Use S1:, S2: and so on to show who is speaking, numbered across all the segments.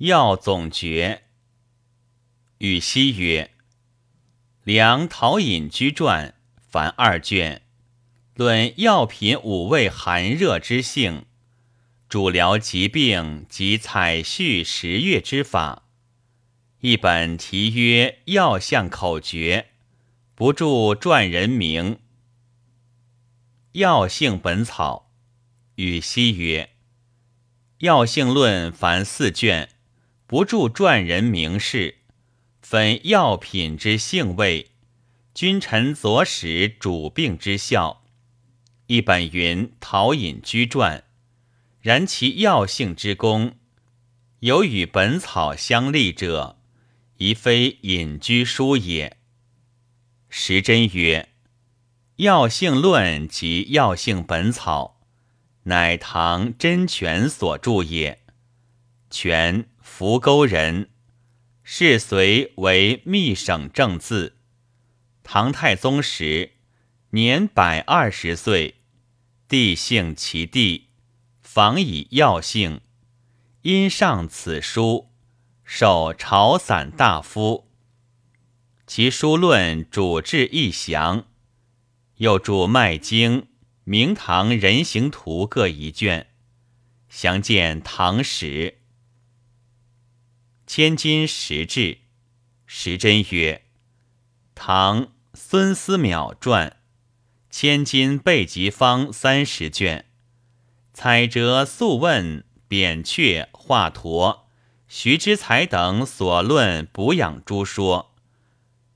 S1: 药总诀。禹锡曰：“梁陶隐居传，凡二卷，论药品五味寒热之性，主疗疾病及采蓄食月之法。一本题曰《药相口诀》，不著传人名。药性本草。”禹锡曰。药性论凡四卷，不著传人名士，分药品之性味，君臣佐使主病之效。一本云陶隐居传，然其药性之功，有与本草相立者，宜非隐居书也。时珍曰：药性论及药性本草。乃唐真权所著也。权，扶沟人，世隋为密省正字。唐太宗时，年百二十岁，帝幸其弟，访以药性，因上此书，授朝散大夫。其书论主治异详，又著《脉经》。《明堂人形图》各一卷，详见《唐史》。千金石志，时珍曰：“唐孙思邈传，《千金备急方》三十卷，采折素问、扁鹊、华佗、徐之才等所论补养诸说，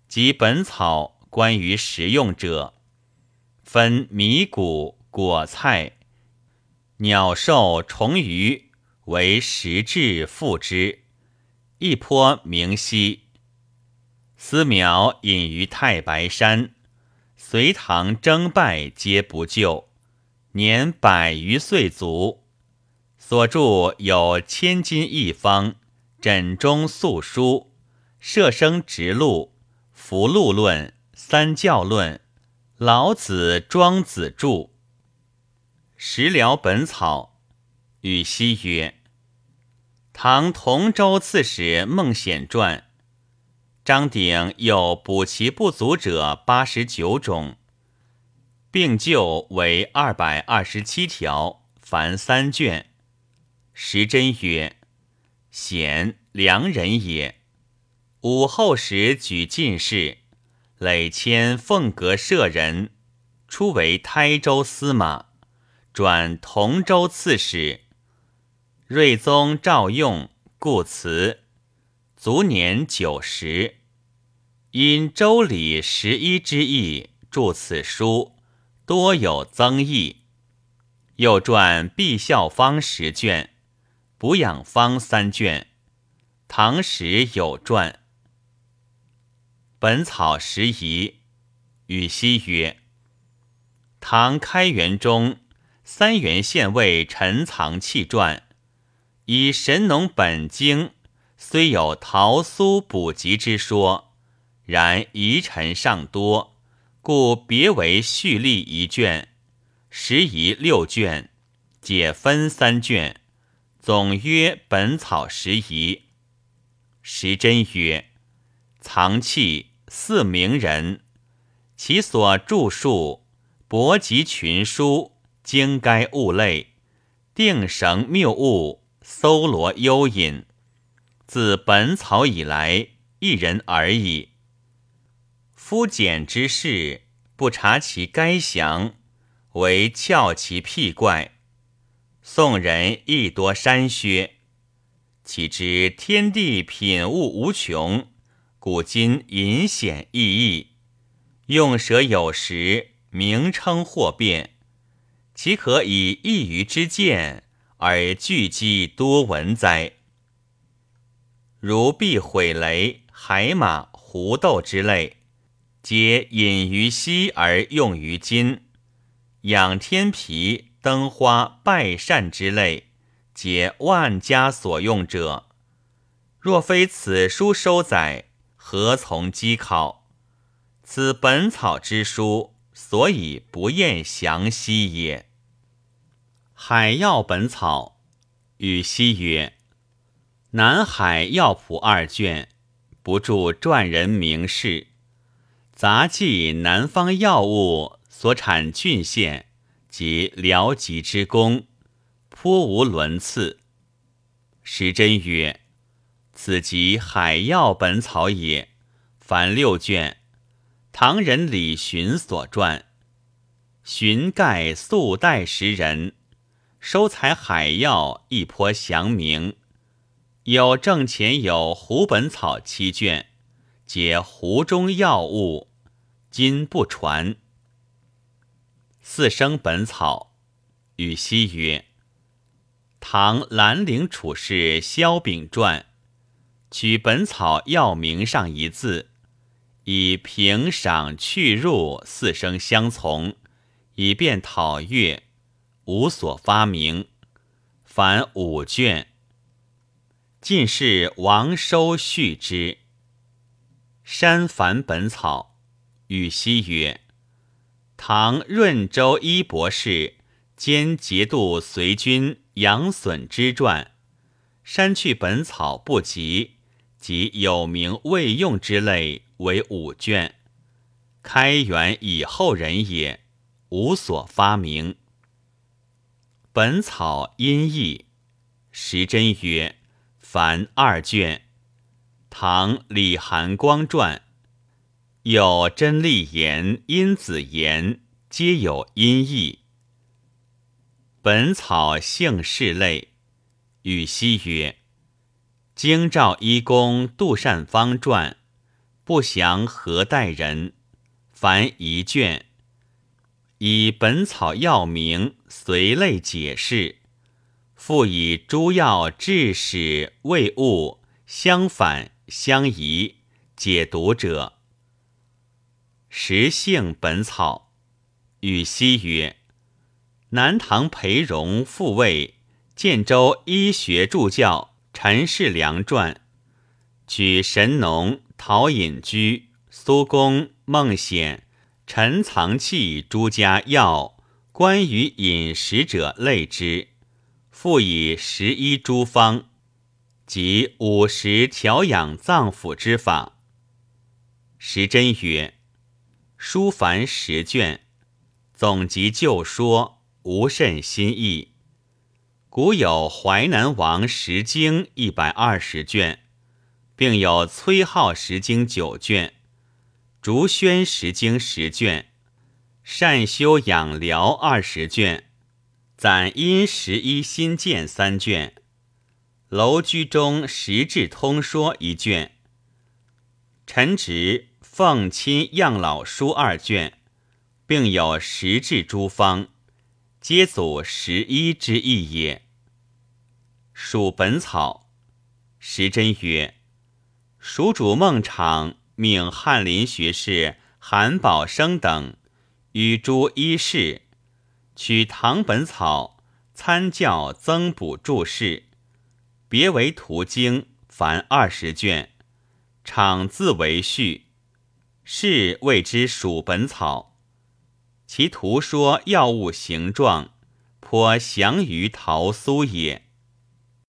S1: 及本草关于食用者。”分米谷、果菜、鸟兽虫鱼为食治复之，一颇明晰。思苗隐于太白山，隋唐征败皆不救，年百余岁卒。所著有《千金一方》《枕中素书》《摄生直录》《福禄论》《三教论》。老子、庄子著。食疗本草，禹锡曰：唐同州刺史孟显传，张鼎有补其不足者八十九种，并就为二百二十七条，凡三卷。时珍曰：显良人也。武后时举进士。累迁凤阁舍人，初为台州司马，转同州刺史。睿宗赵用故辞，卒年九十。因周礼十一之意，著此书，多有增益。又传毕孝方十卷，补养方三卷。唐时有传。本草拾遗，禹锡曰：唐开元中，三元县尉陈藏器传，以神农本经虽有桃酥补疾之说，然遗陈尚多，故别为序例一卷，拾遗六卷，解分三卷，总曰本草拾遗。时珍曰：藏器。四名人，其所著述，博集群书，经该物类，定绳谬误，搜罗幽隐。自本草以来，一人而已。夫简之事，不察其该详，唯翘其辟怪。宋人亦多删削，岂知天地品物无穷。古今隐显异义，用舌有时，名称或变，岂可以一隅之见而聚积多闻哉？如避毁雷、海马、胡豆之类，皆隐于昔而用于今；养天皮、灯花、拜善之类，皆万家所用者。若非此书收载。何从稽考？此本草之书，所以不厌详悉也。海药本草，禹锡曰：南海药谱二卷，不著传人名士，杂记南方药物所产郡县及辽籍之功，颇无伦次。时珍曰：“此即海药本草也，凡六卷，唐人李寻所撰。寻盖素代时人，收采海药一颇详明。有正前有湖本草七卷，皆湖中药物，今不传。四生本草，禹锡曰。”唐兰陵处士萧秉传，取《本草药名》上一字，以平赏去入四声相从，以便讨阅，无所发明。凡五卷。进士王收续之。山凡本草，禹锡曰：唐润州一博士兼节度随军。杨损之传，删去本草不及，及有名未用之类为五卷。开元以后人也，无所发明。本草音译，时珍曰：凡二卷。唐李含光传，有真力言、因子言，皆有音译。本草姓氏类，禹锡曰：京兆一公杜善方传，不详何代人，凡一卷，以本草药名随类解释，复以诸药治使味物相反相宜解读者。食性本草，禹锡曰。南唐裴荣复位建州医学助教陈世良传，举神农、陶隐居、苏公、孟显、陈藏器诸家药关于饮食者类之，复以十一诸方及五十调养脏腑之法。时珍曰：书凡十卷，总集旧说。无甚新意。古有《淮南王石经》一百二十卷，并有崔颢石经九卷，竹轩石经十卷，善修养疗二十卷，攒阴十一新建三卷，楼居中实质通说一卷，陈植奉亲养老书二卷，并有实质诸方。皆祖十一之意也。属本草，时珍曰：蜀主孟昶命翰林学士韩宝生等与诸医士取唐本草参教增补注释，别为图经，凡二十卷，昶自为序，是谓之蜀本草。其图说药物形状，颇详于桃酥也。